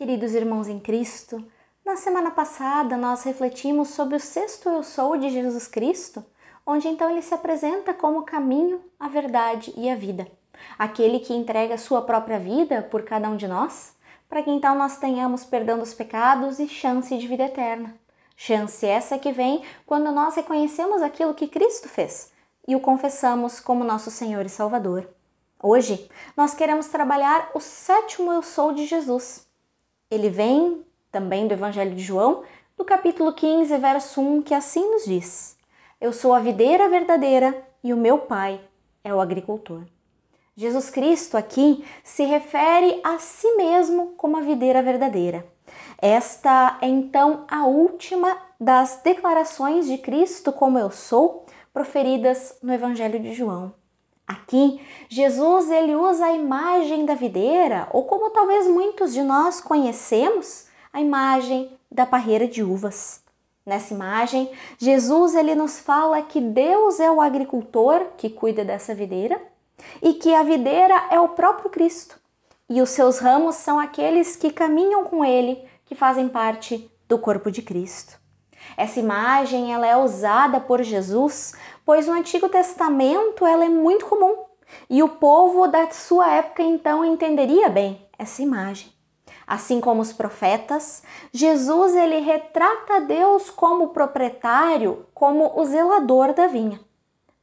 Queridos irmãos em Cristo, na semana passada nós refletimos sobre o sexto eu sou de Jesus Cristo, onde então ele se apresenta como o caminho, a verdade e a vida. Aquele que entrega sua própria vida por cada um de nós, para que então nós tenhamos perdão dos pecados e chance de vida eterna. Chance essa que vem quando nós reconhecemos aquilo que Cristo fez e o confessamos como nosso Senhor e Salvador. Hoje nós queremos trabalhar o sétimo eu sou de Jesus ele vem também do Evangelho de João, do capítulo 15, verso 1, que assim nos diz: Eu sou a videira verdadeira e o meu pai é o agricultor. Jesus Cristo aqui se refere a si mesmo como a videira verdadeira. Esta é então a última das declarações de Cristo como eu sou, proferidas no Evangelho de João. Aqui, Jesus ele usa a imagem da videira, ou como talvez muitos de nós conhecemos, a imagem da parreira de uvas. Nessa imagem, Jesus ele nos fala que Deus é o agricultor que cuida dessa videira e que a videira é o próprio Cristo. E os seus ramos são aqueles que caminham com ele, que fazem parte do corpo de Cristo. Essa imagem ela é usada por Jesus, pois no Antigo Testamento ela é muito comum e o povo da sua época então entenderia bem essa imagem. Assim como os profetas, Jesus ele retrata Deus como proprietário, como o zelador da vinha.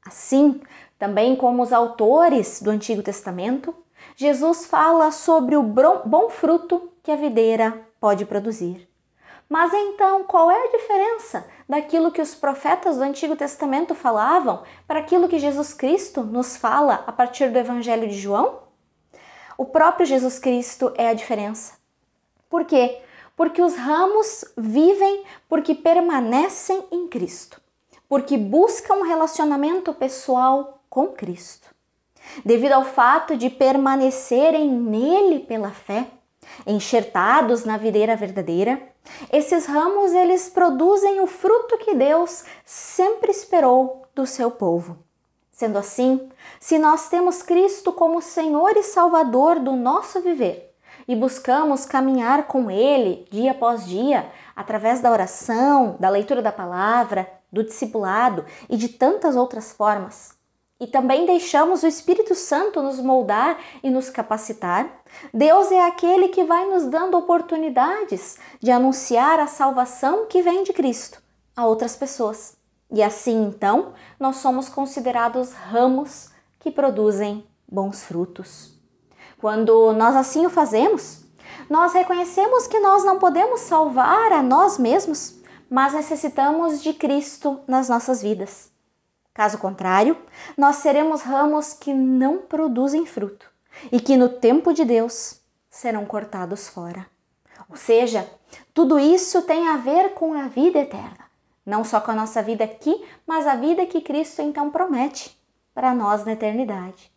Assim, também como os autores do Antigo Testamento, Jesus fala sobre o bom fruto que a videira pode produzir. Mas então, qual é a diferença daquilo que os profetas do Antigo Testamento falavam para aquilo que Jesus Cristo nos fala a partir do Evangelho de João? O próprio Jesus Cristo é a diferença. Por quê? Porque os ramos vivem porque permanecem em Cristo, porque buscam um relacionamento pessoal com Cristo. Devido ao fato de permanecerem nele pela fé, enxertados na videira verdadeira, esses ramos eles produzem o fruto que Deus sempre esperou do seu povo. Sendo assim, se nós temos Cristo como Senhor e Salvador do nosso viver e buscamos caminhar com Ele dia após dia, através da oração, da leitura da palavra, do discipulado e de tantas outras formas, e também deixamos o Espírito Santo nos moldar e nos capacitar, Deus é aquele que vai nos dando oportunidades de anunciar a salvação que vem de Cristo a outras pessoas. E assim, então, nós somos considerados ramos que produzem bons frutos. Quando nós assim o fazemos, nós reconhecemos que nós não podemos salvar a nós mesmos, mas necessitamos de Cristo nas nossas vidas. Caso contrário, nós seremos ramos que não produzem fruto e que no tempo de Deus serão cortados fora. Ou seja, tudo isso tem a ver com a vida eterna, não só com a nossa vida aqui, mas a vida que Cristo então promete para nós na eternidade.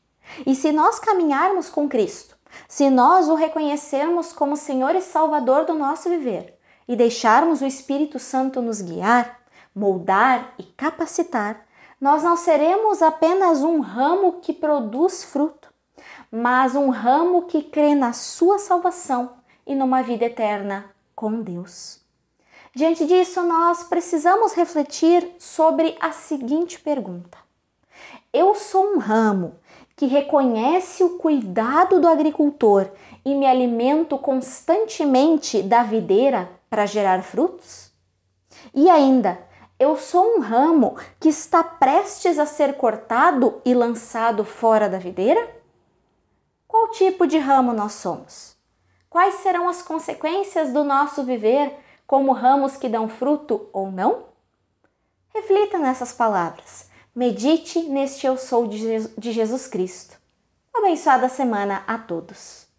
E se nós caminharmos com Cristo, se nós o reconhecermos como Senhor e Salvador do nosso viver e deixarmos o Espírito Santo nos guiar, moldar e capacitar, nós não seremos apenas um ramo que produz fruto, mas um ramo que crê na sua salvação e numa vida eterna com Deus. Diante disso, nós precisamos refletir sobre a seguinte pergunta: Eu sou um ramo que reconhece o cuidado do agricultor e me alimento constantemente da videira para gerar frutos? E ainda, eu sou um ramo que está prestes a ser cortado e lançado fora da videira? Qual tipo de ramo nós somos? Quais serão as consequências do nosso viver como ramos que dão fruto ou não? Reflita nessas palavras. Medite neste Eu Sou de Jesus Cristo. Abençoada semana a todos.